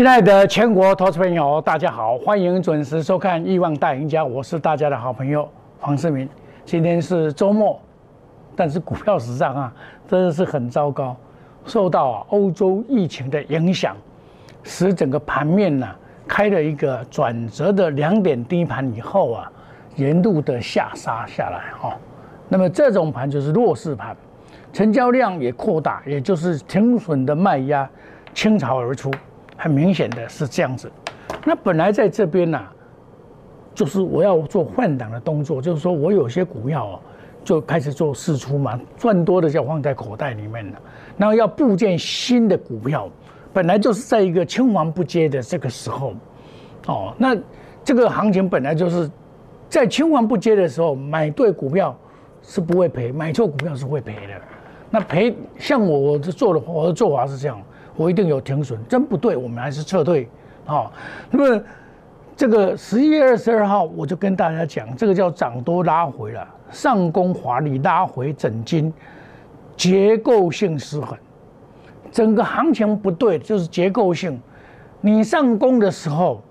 亲爱的全国投资朋友，大家好，欢迎准时收看《亿万大赢家》，我是大家的好朋友黄世明。今天是周末，但是股票市场啊，真的是很糟糕，受到啊欧洲疫情的影响，使整个盘面呢开了一个转折的两点低盘以后啊，沿路的下杀下来哈。那么这种盘就是弱势盘，成交量也扩大，也就是停损的卖压倾巢而出。很明显的是这样子，那本来在这边呢，就是我要做换挡的动作，就是说我有些股票哦，就开始做试出嘛，赚多的就放在口袋里面了。然后要布建新的股票，本来就是在一个青黄不接的这个时候，哦，那这个行情本来就是在青黄不接的时候，买对股票是不会赔，买错股票是会赔的。那赔像我我做的我的做法是这样。我一定有停损，真不对，我们还是撤退，好。那么这个十一月二十二号，我就跟大家讲，这个叫涨多拉回了，上攻华丽拉回整金，结构性失衡，整个行情不对，就是结构性。你上攻的时候，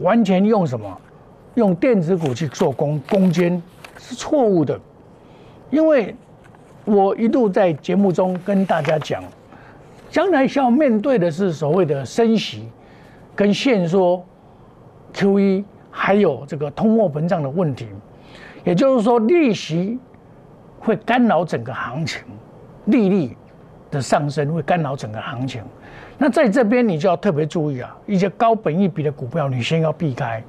完全用什么？用电子股去做攻攻坚是错误的，因为我一度在节目中跟大家讲。将来需要面对的是所谓的升息、跟限缩、QE，还有这个通货膨胀的问题。也就是说，利息会干扰整个行情，利率的上升会干扰整个行情。那在这边你就要特别注意啊，一些高本益比的股票你先要避开。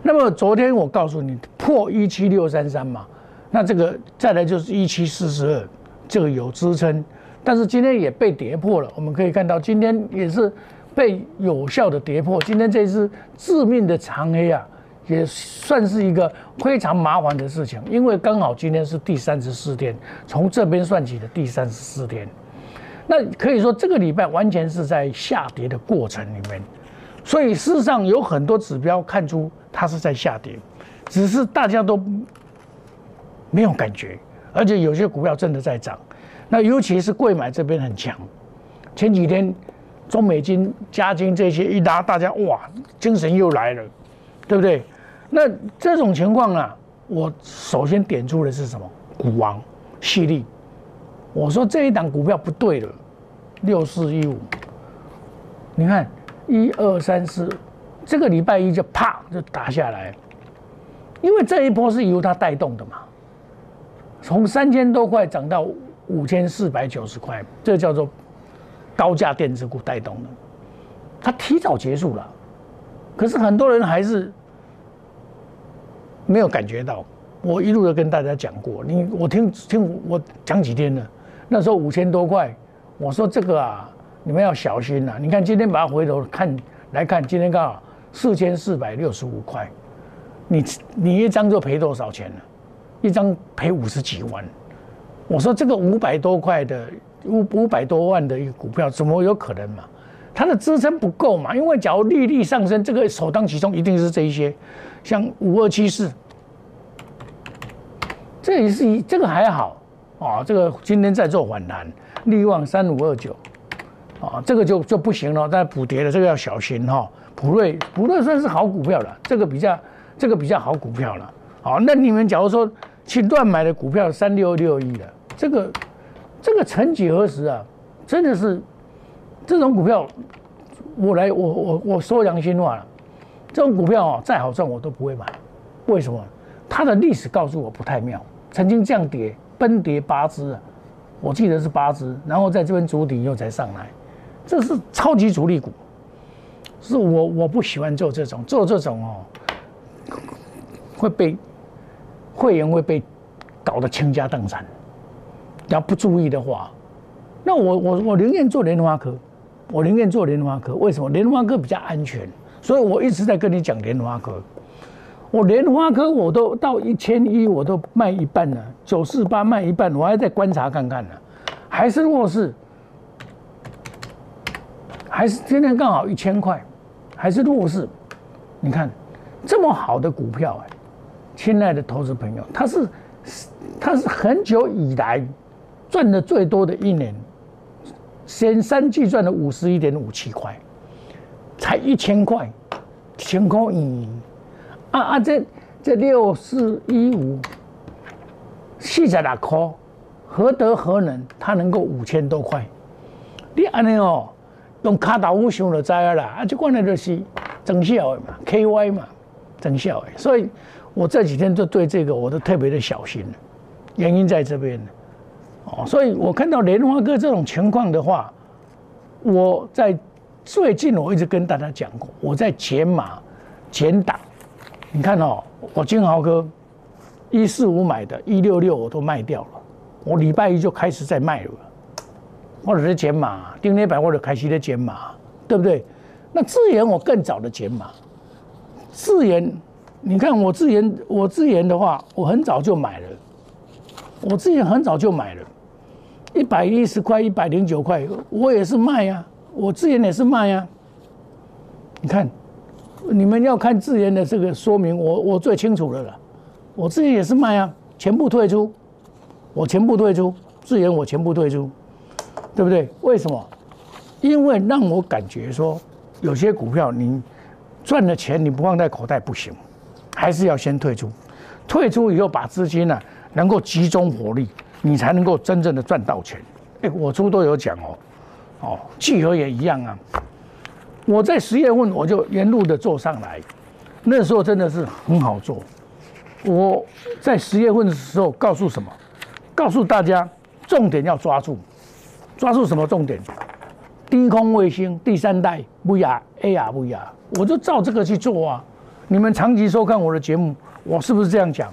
那么昨天我告诉你破一七六三三嘛，那这个再来就是一七四十二，这个有支撑。但是今天也被跌破了，我们可以看到今天也是被有效的跌破。今天这只致命的长黑啊，也算是一个非常麻烦的事情，因为刚好今天是第三十四天，从这边算起的第三十四天，那可以说这个礼拜完全是在下跌的过程里面，所以事实上有很多指标看出它是在下跌，只是大家都没有感觉，而且有些股票真的在涨。那尤其是贵买这边很强，前几天中美金、加金这些一拉，大家哇，精神又来了，对不对？那这种情况啊，我首先点出的是什么？股王犀利，我说这一档股票不对了，六四一五，你看一二三四，这个礼拜一就啪就打下来，因为这一波是由它带动的嘛，从三千多块涨到。五千四百九十块，这叫做高价电子股带动的，它提早结束了，可是很多人还是没有感觉到。我一路都跟大家讲过，你我听听我讲几天了，那时候五千多块，我说这个啊，你们要小心呐。你看今天把它回头看来看，今天刚好四千四百六十五块，你你一张就赔多少钱了？一张赔五十几万。我说这个五百多块的五五百多万的一个股票，怎么有可能嘛？它的支撑不够嘛？因为假如利率上升，这个首当其冲一定是这一些，像五二七四，这也是一这个还好啊。这个今天在做反弹，利旺三五二九，啊，这个就就不行了，在补跌的这个要小心哈。普瑞普瑞算是好股票了，这个比较这个比较好股票了。好，那你们假如说去乱买的股票三六六一的。这个，这个曾几何时啊，真的是这种股票，我来我我我说良心话了，这种股票啊再好赚我都不会买，为什么？它的历史告诉我不太妙，曾经降跌崩跌八只啊，我记得是八只，然后在这边筑底又才上来，这是超级主力股，是我我不喜欢做这种做这种哦，会被会员会被搞得倾家荡产。要不注意的话，那我我我宁愿做莲花科，我宁愿做莲花科。为什么莲花科比较安全？所以我一直在跟你讲莲花科。我莲花科我都到一千一，我都卖一半了，九四八卖一半，我还在观察看看呢，还是弱势，还是今天刚好一千块，还是弱势。你看这么好的股票哎，亲爱的投资朋友，它是它是很久以来。赚的最多的一年，前三季赚了五十一点五七块，才一千块，千块一，啊啊，这这六四一五，四十六块，何德何能？他能够五千多块？你安尼哦，用卡达乌想就知啦，啊，这关键就是增效的嘛，KY 嘛，增效的。所以我这几天就对这个我都特别的小心了原因在这边哦，所以我看到莲花哥这种情况的话，我在。最近我一直跟大家讲过，我在减码、减档。你看哦，我金豪哥一四五买的，一六六我都卖掉了。我礼拜一就开始在卖了，或者是减码，丁天百或者开始在减码，对不对？那自研我更早的减码，自研，你看我自研，我自研的话，我很早就买了，我自研很早就买了，一百一十块、一百零九块，我也是卖呀。我自研也是卖呀，你看，你们要看自研的这个说明，我我最清楚的了。我自研也是卖啊，全部退出，我全部退出，自研我全部退出，对不对？为什么？因为让我感觉说，有些股票你赚了钱你不放在口袋不行，还是要先退出。退出以后把资金呢能够集中火力，你才能够真正的赚到钱。哎，我初都有讲哦。哦，聚合也一样啊！我在十月份我就沿路的做上来，那时候真的是很好做。我在十月份的时候告诉什么？告诉大家重点要抓住，抓住什么重点？低空卫星第三代 VR AR VR，我就照这个去做啊！你们长期收看我的节目，我是不是这样讲？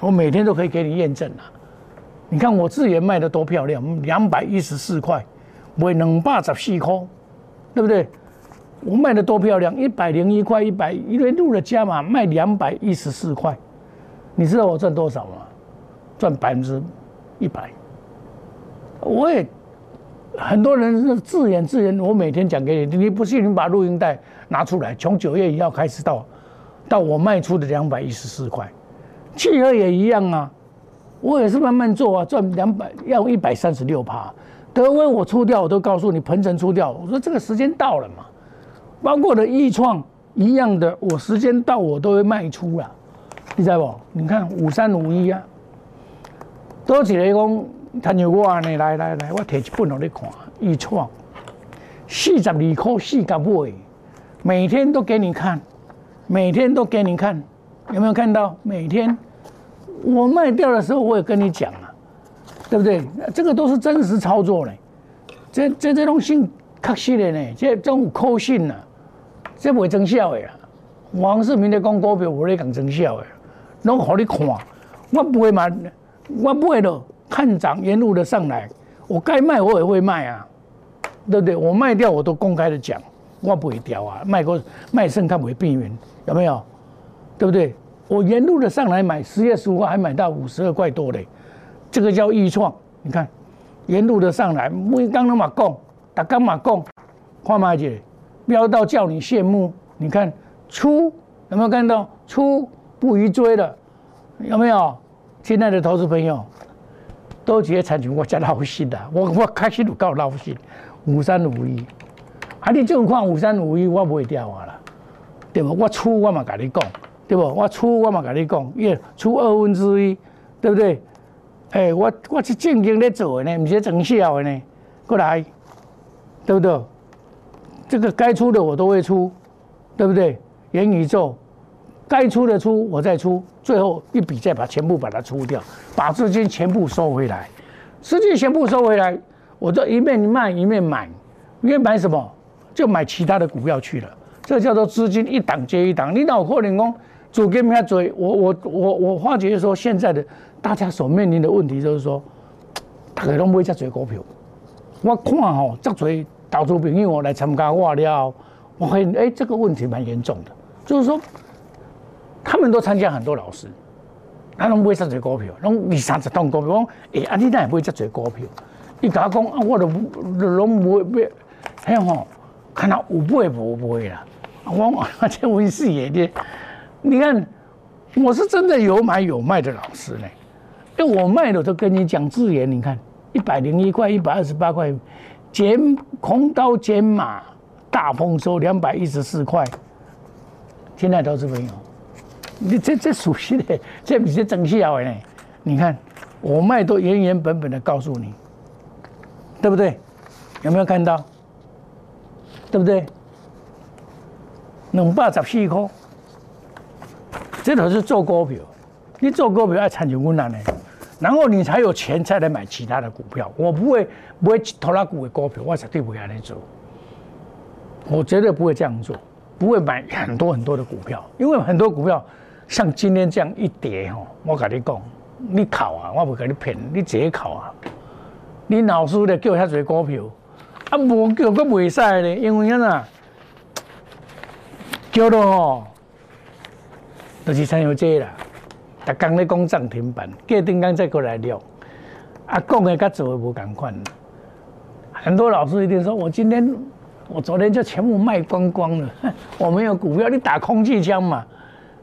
我每天都可以给你验证啊！你看我自研卖的多漂亮，两百一十四块。卖两百十四块，对不对？我卖的多漂亮，一百零一块，一百一连路的加码卖两百一十四块，你知道我赚多少吗？赚百分之一百。我也很多人是自言自言，我每天讲给你，你不信你把录音带拿出来，从九月一号开始到到我卖出的两百一十四块，契合也一样啊，我也是慢慢做啊，赚两百要一百三十六趴。德威我出掉，我都告诉你，鹏程出掉。我说这个时间到了嘛，包括的易创一样的，我时间到我都会卖出了，你知道不？你看五三五一啊，多几个讲，他像我安尼来来来，我摕一本给你看，易创四十二块四角买，每天都给你看，每天都给你看，有没有看到？每天我卖掉的时候，我也跟你讲。对不对？这个都是真实操作嘞，这这这种信确实的呢，这这种可信呐，这不会增效的呀。王世明在讲股票，我咧讲增效的，拢好你看，我不会买，我不会的看涨沿路的上来，我该卖我也会卖啊，对不对？我卖掉我都公开的讲，我不会掉啊，卖过卖剩它不会避免，有没有？对不对？我沿路的上来买，十月十五号还买到五十二块多嘞。这个叫预创，你看沿路的上来，每刚那么供，打刚嘛供，花马姐飙到叫你羡慕。你看出有没有看到出不宜追了？有没有？亲爱的投资朋友，都觉得产权我加老心的，我我开心都够老心。五三五一，啊，你这种看五三五一，我不会掉啊了，对不？我出我嘛跟你讲，对不？我出我嘛跟你讲，耶，出二分之一，对不对？哎，我我是正经在做的呢，不是整笑的呢。过来，对不对？这个该出的我都会出，对不对？元宇宙该出的出，我再出，最后一笔再把全部把它出掉，把资金全部收回来，资金全部收回来，我就一面卖一面买，一面买什么？就买其他的股票去了。这叫做资金一档接一档。你脑壳里讲主给人家追，我我我我发觉说现在的。大家所面临的问题就是说，大家拢买遮侪股票。我看吼，遮侪投资朋友我来参加我了，我发现哎，这个问题蛮严重的。就是说，他们都参加很多老师，他拢买遮侪股票，拢二三十栋股票。讲哎，啊你那也买遮侪股票？伊甲我讲啊，我都拢买买，嘿吼，看他有买无买啦。我我 这问事业的，你看，我是真的有买有卖的老师呢。因为我卖的都跟你讲字眼，你看一百零一块，一百二十八块，减空刀减码大丰收两百一十四块。亲爱的投资朋友，你这这属实 的，这不是真笑呢。你看，我卖都原原本本的告诉你，对不对？有没有看到？对不对？两百十四块，这都是做股票。你做股票要参与困难的，然后你才有钱再来买其他的股票。我不会不会投那股的股票，我绝对不会来做。我绝对不会这样做，不会买很多很多的股票，因为很多股票像今天这样一跌吼，我跟你讲，你考啊，我不跟你骗，你自己考啊。你老师咧叫遐侪股票，啊无叫阁袂使咧，因为啊，叫咯吼，就是参有这啦。逐工咧讲涨停板，过顶工再过来聊，啊讲的甲做的无共款。很多老师一定说，我今天。我昨天就全部卖光光了，我没有股票，你打空气枪嘛，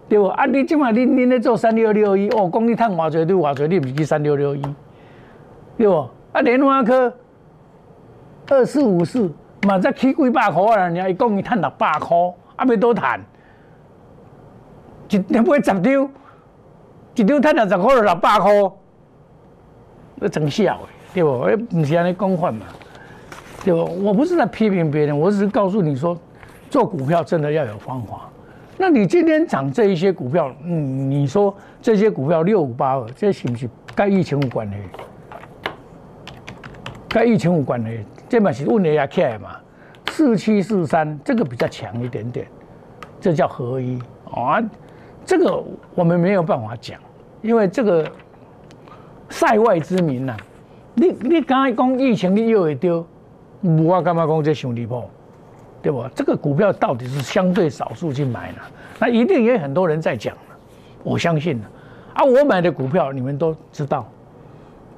对不？啊，你今晚你你咧做三六六一，哦，讲你赚偌济，你偌济，你唔是三六六一，对不？啊，莲花科二四五四，嘛才起几百块啊，人家伊讲伊赚六百块，啊，要多赚，一两买十张，一张赚六十块就六百块，那真笑诶，对不？诶，不是安尼讲法嘛。对吧？我不是在批评别人，我只是告诉你说，做股票真的要有方法。那你今天涨这一些股票，嗯，你说这些股票六五八二，这是不是跟疫情无关的？跟疫情无关的，这嘛是问了下起来嘛？四七四三这个比较强一点点，这叫合一啊。这个我们没有办法讲，因为这个塞外之名呐。你你刚才讲疫情，你又会丢？我干嘛讲这兄弟破，对不？这个股票到底是相对少数去买呢？那一定也很多人在讲我相信。啊，我买的股票你们都知道，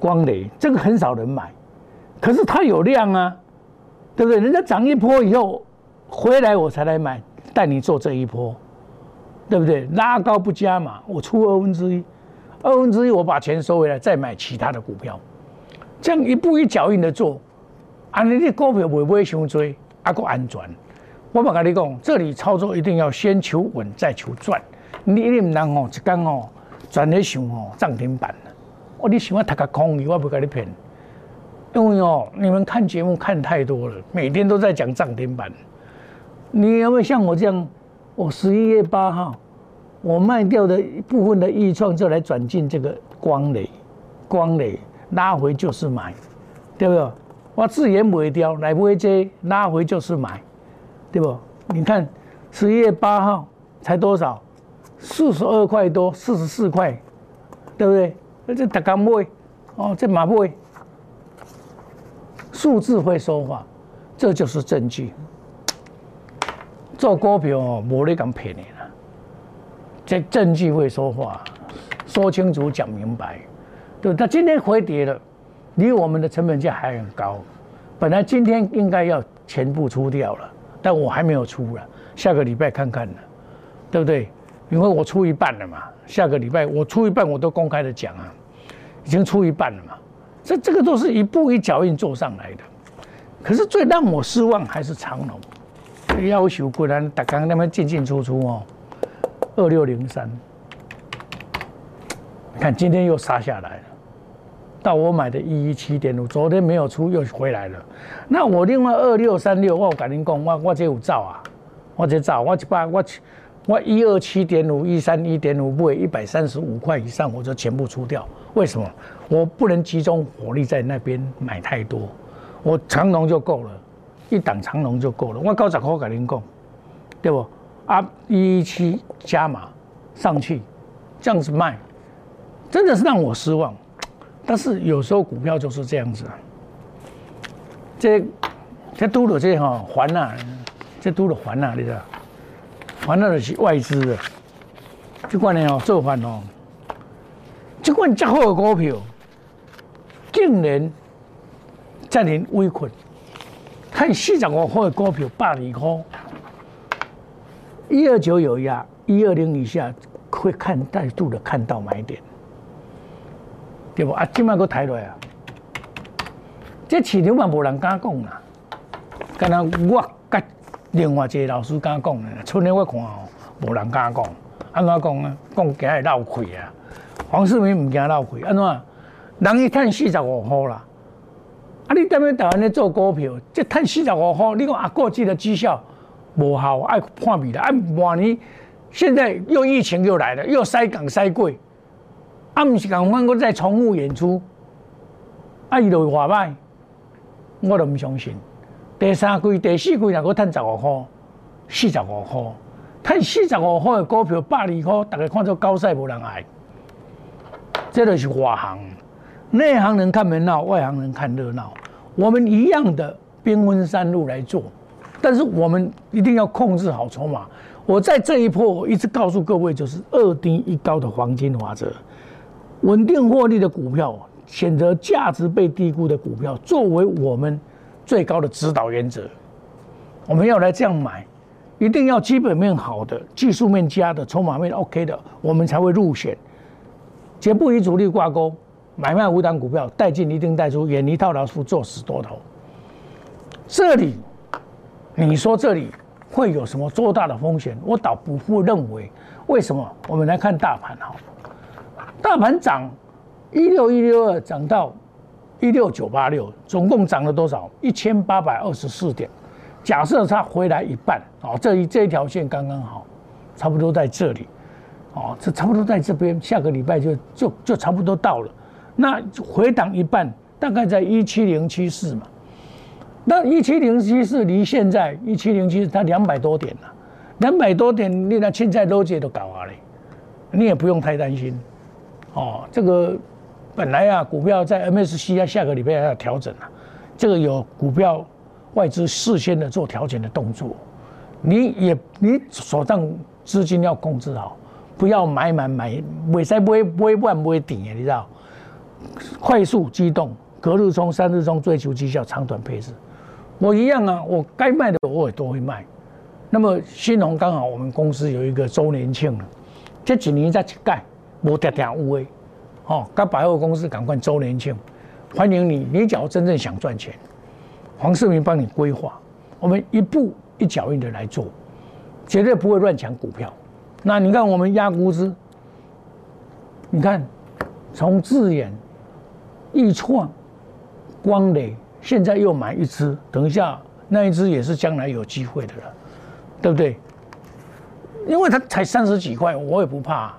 光磊这个很少人买，可是它有量啊，对不对？人家涨一波以后回来我才来买，带你做这一波，对不对？拉高不加嘛，我出二分之一，二分之一我把钱收回来，再买其他的股票，这样一步一脚印的做。安尼，你股票袂买伤多，还够安全。我嘛跟你讲，这里操作一定要先求稳，再求赚。你一定唔能哦，一讲哦，赚咧想哦，涨停板了。我你喜欢读个空，我不跟你骗。因为哦，你们看节目看太多了，每天都在讲涨停板。你有没有像我这样？我十一月八号，我卖掉的一部分的预创，就来转进这个光磊，光磊拉回就是买，对不对？我自言不会掉，来不会接，拉回就是买，对不？你看十一月八号才多少？四十二块多，四十四块，对不对？那这大家买，哦，这马买，数字会说话，这就是证据。做股票哦，无你咁骗你啦，这证据会说话，说清楚讲明白，对？他今天回跌了。离我们的成本价还很高，本来今天应该要全部出掉了，但我还没有出了，下个礼拜看看呢，对不对？因为我出一半了嘛，下个礼拜我出一半我都公开的讲啊，已经出一半了嘛，这这个都是一步一脚印做上来的，可是最让我失望还是长龙，要求果然打刚那么进进出出哦，二六零三，看今天又杀下来了。到我买的一一七点五，昨天没有出又回来了。那我另外二六三六，我跟您讲，我我这有造啊，我这造，我把我我一二七点五，一三一点五，不一百三十五块以上，我就全部出掉。为什么？我不能集中火力在那边买太多，我长龙就够了，一档长龙就够了。我高十块跟您讲，对不？啊，一一七加码上去，这样子卖，真的是让我失望。但是有时候股票就是这样子，这这都了这哈还呐，这都了还呐，你知道？还那是外资的，这款呢哦做法哦，这款这好的股票，竟然在您微困，看四十五块的股票百二块，一二九有压，一二零以下会看再度的看到买点。对不啊？今麦个抬落啊！这市场嘛无人敢讲啦，敢若我甲另外一个老师敢讲呢，春天我看哦，无人敢讲，安怎讲呢？讲惊会闹亏啊！黄世明唔惊闹亏，安怎？人伊赚四十五块啦，啊！你踮咧台湾咧做股票，即赚四十五块，你讲啊，过去的绩效无效，爱看未来，啊，万年现在又疫情又来了，又塞港塞贵，啊，毋是讲阮我再重复演出，啊，伊就会话歹，我都毋相信。第三季、第四季若果赚十五块、四十五块，赚四十五块的股票百二块，大家看做高赛无人爱，这就是外行。内行人看门闹，外行人看热闹。我们一样的兵分三路来做，但是我们一定要控制好筹码。我在这一波一直告诉各位，就是二低一高的黄金法则，稳定获利的股票，选择价值被低估的股票，作为我们。最高的指导原则，我们要来这样买，一定要基本面好的、技术面佳的、筹码面 OK 的，我们才会入选。绝不与主力挂钩，买卖无档股票，带进一定带出，远离套牢，做死多头。这里，你说这里会有什么多大的风险？我倒不会认为。为什么？我们来看大盘哈，大盘涨一六一六二涨到。一六九八六，总共涨了多少？一千八百二十四点。假设它回来一半，哦，这一这一条线刚刚好，差不多在这里，哦，这差不多在这边，下个礼拜就就就差不多到了。那回档一半，大概在一七零七四嘛。那一七零七四离现在一七零七四，它两百多点了，两百多点，你那现在逻辑都搞完了，你也不用太担心，哦，这个。本来啊，股票在 MSC 啊，下个礼拜要调整啊，这个有股票外资事先的做调整的动作，你也你手上资金要控制好，不要买买买，未使买买万买顶的，你知道？快速机动，隔日冲、三日冲，追求绩效，长短配置。我一样啊，我该卖的我也都会卖。那么新鸿刚好我们公司有一个周年庆了，这几年在去盖，无跌跌有诶。哦，跟百货公司赶快周年庆，欢迎你！你只要真正想赚钱，黄世明帮你规划，我们一步一脚印的来做，绝对不会乱抢股票。那你看我们压估值，你看从字眼、一创、光磊，现在又买一只，等一下那一只也是将来有机会的了，对不对？因为它才三十几块，我也不怕。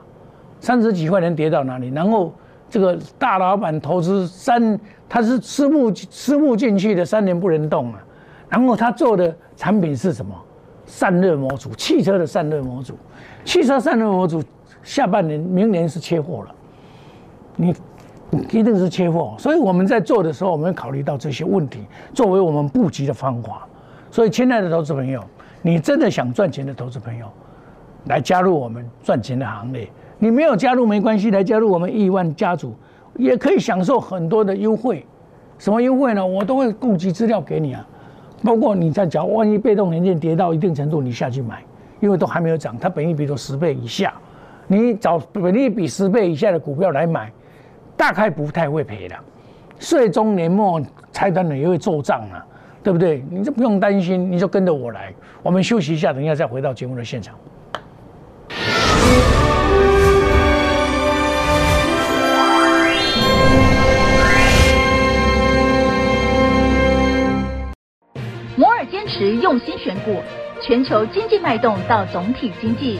三十几块能跌到哪里？然后这个大老板投资三，他是私募私募进去的，三年不能动啊。然后他做的产品是什么？散热模组，汽车的散热模组。汽车散热模组下半年、明年是缺货了，你一定是缺货。所以我们在做的时候，我们考虑到这些问题，作为我们布局的方法。所以，亲爱的投资朋友，你真的想赚钱的投资朋友，来加入我们赚钱的行列。你没有加入没关系，来加入我们亿万家族，也可以享受很多的优惠。什么优惠呢？我都会供给资料给你啊。包括你在讲，万一被动元件跌到一定程度，你下去买，因为都还没有涨，它本益比都十倍以下，你找本益比十倍以下的股票来买，大概不太会赔的。税中年末拆单的也会做账啊，对不对？你就不用担心，你就跟着我来。我们休息一下，等一下再回到节目的现场。摩尔坚持用心选股，全球经济脉动到总体经济，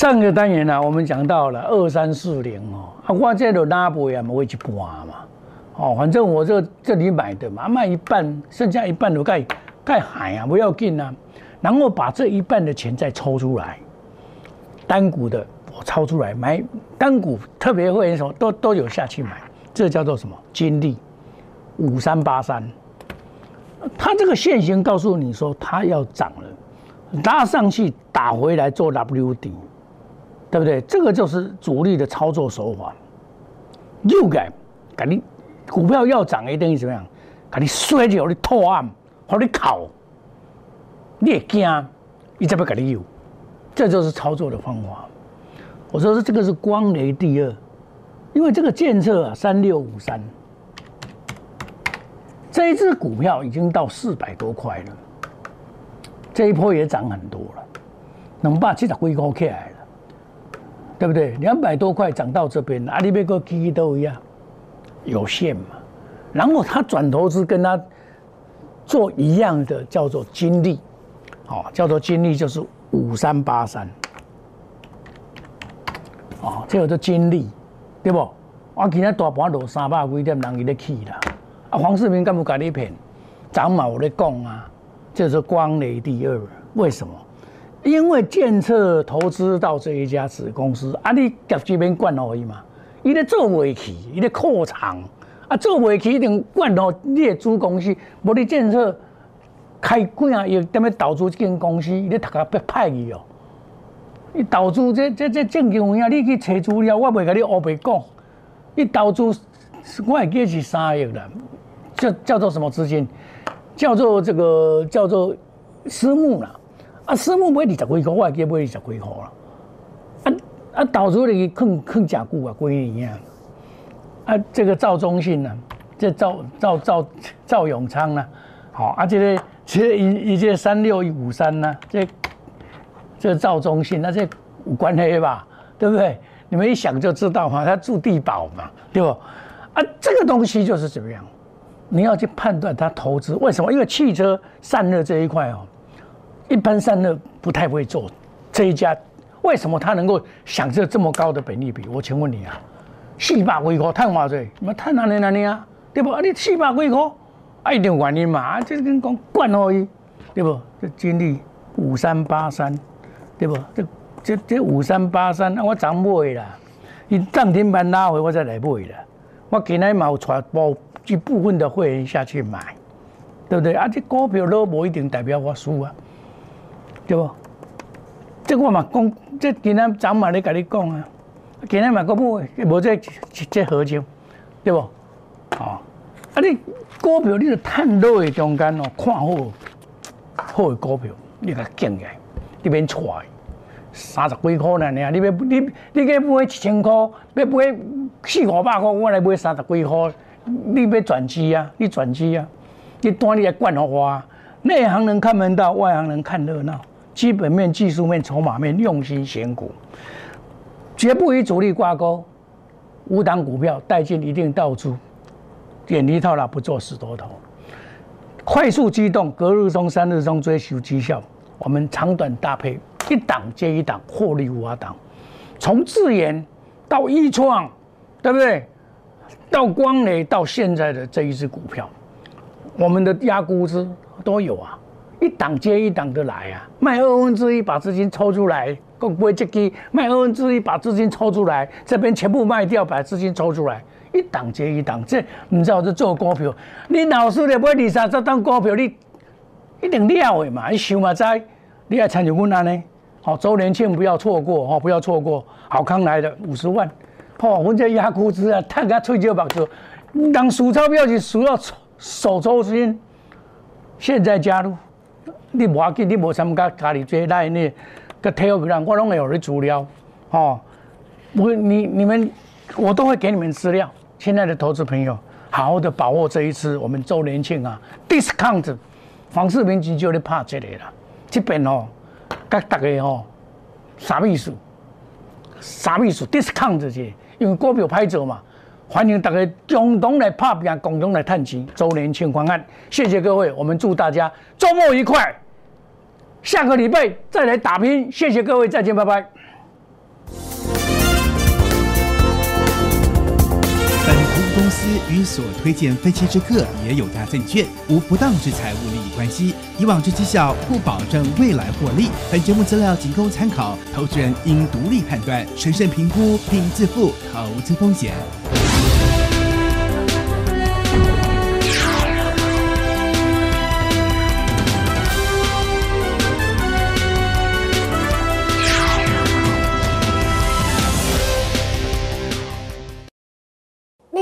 上个单元呢，我们讲到了二三四零哦，啊，我这都拉不呀，我一半嘛，哦，反正我这这里买的嘛，卖一半，剩下一半都盖盖海啊，不要紧啊，然后把这一半的钱再抽出来，单股的我抽出来买单股，特别会员什么都都有下去买，这叫做什么？金利。五三八三，它这个线型告诉你说它要涨了，拉上去打回来做 W 底。对不对？这个就是主力的操作手法。又改，给你股票要涨，一定怎么样？给你摔掉，你拖暗，或你烤，你也惊，你怎么给你有？这就是操作的方法。我说是这个是光雷第二，因为这个建设啊，三六五三，这一只股票已经到四百多块了，这一波也涨很多了，能把七十几块起来了。对不对？两百多块涨到这边，阿里贝哥、基基都一样，有限嘛。然后他转投资跟他做一样的，叫做金利，哦，叫做金利就是五三八三，哦，这个叫金利，对不？我今天大盘落三百几点，人伊咧起啦。啊，黄世明敢不甲你骗？涨嘛我咧讲啊，这是光雷第二，为什么？因为建设投资到这一家子公司，啊，你甲这边管而已嘛，伊咧做袂起，伊咧扩厂，啊，做袂起一定管到你的子公司，无你建设开几啊亿，踮咧投资这间公司，伊咧读啊别歹去哦。你投资这这这正经有影，你去查资料，我袂甲你乌白讲。你投资，我会记是三亿啦，叫叫做什么资金？叫做这个叫做私募啦。啊，私募买二十几块，我也记买二十几块了。啊啊，导出去坑坑假股啊，几年啊。啊，这个赵忠信呢，这赵赵赵赵永昌呢，好啊，这个其实一一这三六一五三呢，这这赵忠信那这有关系吧？对不对？你们一想就知道嘛，他住地堡嘛，对不？啊，这个东西就是怎么样？你要去判断他投资为什么？因为汽车散热这一块哦。一般散热不太会做，这一家为什么他能够享受这么高的本利比？我请问你啊，四百几块碳化税，那碳哪里哪里啊？对不？啊，你四百几块，啊，一定原因嘛？啊，这跟讲惯而已，对不？这金利五三八三，对不？这这这五三八三，我涨买啦，你涨停板拉回我再来买啦。我今日冇传播一部分的会员下去买，对不对？啊，这股票都无一定代表我输啊。对不？这我嘛讲，这今天早嘛咧甲你讲啊，今天嘛个不无这这合情，对不？哦，啊你股票你就探落的中间哦，看好好的股票，你甲捡起来，你免错，三十几块呢，你你要你你给买一千块，要买四五百块，我来买三十几块，你要转机啊，你转机啊，你单你来管好我，内行人看门道，外行人看热闹。基本面、技术面、筹码面，用心选股，绝不与主力挂钩。五档股票带进一定倒出，远离套牢，不做死多头。快速机动，隔日中、三日中追求绩效。我们长短搭配，一档接一档，获利无法挡。从智研到易创，对不对？到光磊，到现在的这一只股票，我们的压估值都有啊。一档接一档的来啊，卖二分之一把资金抽出来，更不会接机；卖二分之一把资金抽出来，这边全部卖掉，把资金抽出来，一档接一档。这你知道这做股票，你老师咧买二三十档股票，你一定了的嘛？你想嘛在，你还参与我安呢？好，周年庆不要错过哦，不要错过，好康来的五十万，哦，我这压股资啊，太给他吹酒把子，当数钞票是数到手抽筋，现在加入。你无要紧，你无参加家里做来呢，个体育人我拢会有你资料，哦，我你你们我都会给你们资料。亲爱的投资朋友，好好的把握这一次我们周年庆啊，discount，黄世明急就咧拍这里了，这边哦，甲大家哦，啥意思？啥意思？discount 这些，因为股票拍走嘛。欢迎大家共同来拍片，共同来探亲周年庆方案。谢谢各位，我们祝大家周末愉快。下个礼拜再来打拼。谢谢各位，再见，拜拜。本公司与所推荐分期之客也有大证券无不当之财务利益关系，以往之绩效不保证未来获利。本节目资料仅供参考，投资人应独立判断、审慎评估并自负投资风险。